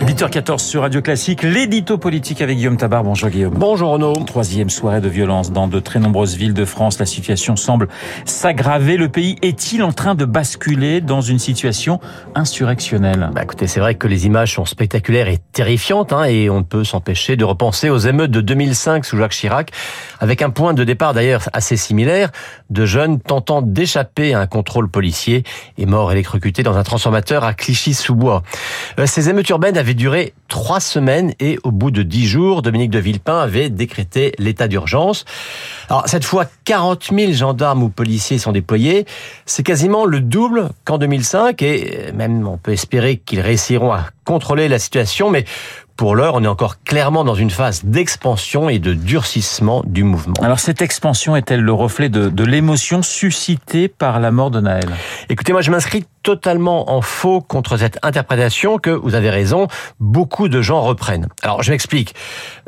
8h14 sur Radio Classique, l'édito politique avec Guillaume Tabar. Bonjour Guillaume. Bonjour Renaud. Troisième soirée de violence dans de très nombreuses villes de France. La situation semble s'aggraver. Le pays est-il en train de basculer dans une situation insurrectionnelle? Bah Écoutez, c'est vrai que les images sont spectaculaires et terrifiantes hein, et on ne peut s'empêcher de repenser aux émeutes de 2005 sous Jacques Chirac avec un point de départ d'ailleurs assez similaire de jeunes tentant d'échapper à un contrôle policier et morts électrocutés dans un transformateur à Clichy-sous-Bois. Euh, ces émeutes urbaines avaient duré trois semaines et au bout de dix jours, Dominique de Villepin avait décrété l'état d'urgence. Alors cette fois, 40 000 gendarmes ou policiers sont déployés. C'est quasiment le double qu'en 2005 et même on peut espérer qu'ils réussiront à contrôler la situation, mais pour l'heure, on est encore clairement dans une phase d'expansion et de durcissement du mouvement. Alors cette expansion est-elle le reflet de, de l'émotion suscitée par la mort de Naël? Écoutez, moi je m'inscris totalement en faux contre cette interprétation que, vous avez raison, beaucoup de gens reprennent. Alors je m'explique.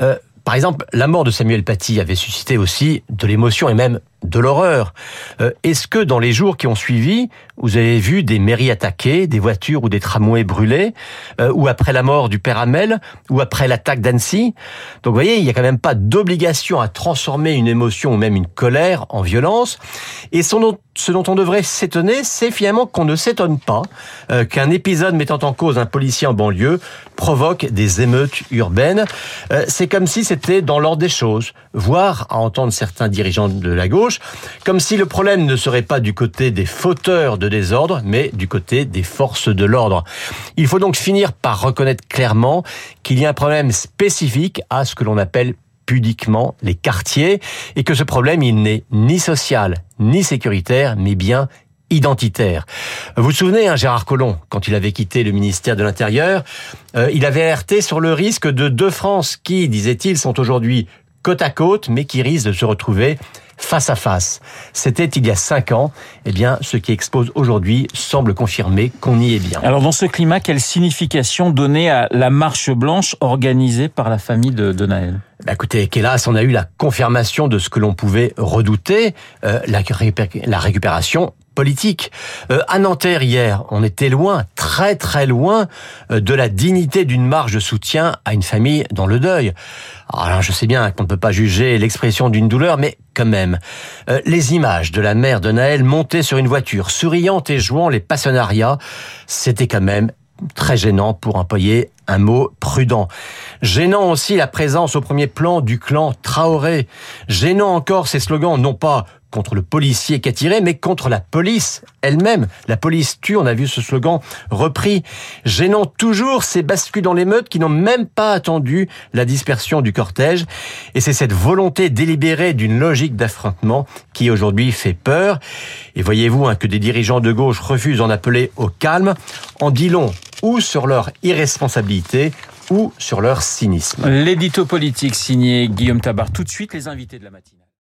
Euh, par exemple, la mort de Samuel Paty avait suscité aussi de l'émotion et même de l'horreur. Euh, est-ce que dans les jours qui ont suivi, vous avez vu des mairies attaquées, des voitures ou des tramways brûlés, euh, ou après la mort du père Hamel, ou après l'attaque d'Annecy? Donc vous voyez, il n'y a quand même pas d'obligation à transformer une émotion ou même une colère en violence. Et ce dont, ce dont on devrait s'étonner, c'est finalement qu'on ne s'étonne pas euh, qu'un épisode mettant en cause un policier en banlieue provoque des émeutes urbaines. c'est comme si c'était dans l'ordre des choses, voire à entendre certains dirigeants de la gauche, comme si le problème ne serait pas du côté des fauteurs de désordre, mais du côté des forces de l'ordre. Il faut donc finir par reconnaître clairement qu'il y a un problème spécifique à ce que l'on appelle pudiquement les quartiers, et que ce problème, il n'est ni social, ni sécuritaire, mais bien identitaire. Vous vous souvenez, hein, Gérard Collomb, quand il avait quitté le ministère de l'Intérieur, euh, il avait alerté sur le risque de deux France qui, disait-il, sont aujourd'hui côte à côte, mais qui risquent de se retrouver face à face. C'était il y a cinq ans. Eh bien, ce qui expose aujourd'hui semble confirmer qu'on y est bien. Alors, dans ce climat, quelle signification donner à la marche blanche organisée par la famille de, de Naël? Bah écoutez, qu'hélas, on a eu la confirmation de ce que l'on pouvait redouter, euh, la, la récupération politique. Euh, à Nanterre hier, on était loin, très très loin euh, de la dignité d'une marge de soutien à une famille dans le deuil. Alors je sais bien qu'on ne peut pas juger l'expression d'une douleur, mais quand même. Euh, les images de la mère de Naël montée sur une voiture, souriante et jouant les passionnariats, c'était quand même très gênant pour employer un mot prudent. Gênant aussi la présence au premier plan du clan Traoré. Gênant encore ces slogans, non pas contre le policier qui a tiré, mais contre la police elle-même. La police tue, on a vu ce slogan repris. Gênant toujours ces bascules dans l'émeute qui n'ont même pas attendu la dispersion du cortège. Et c'est cette volonté délibérée d'une logique d'affrontement qui aujourd'hui fait peur. Et voyez-vous hein, que des dirigeants de gauche refusent d'en appeler au calme, en dit long ou sur leur irresponsabilité ou sur leur cynisme. L'édito politique signé Guillaume Tabar. Tout de suite les invités de la matinée.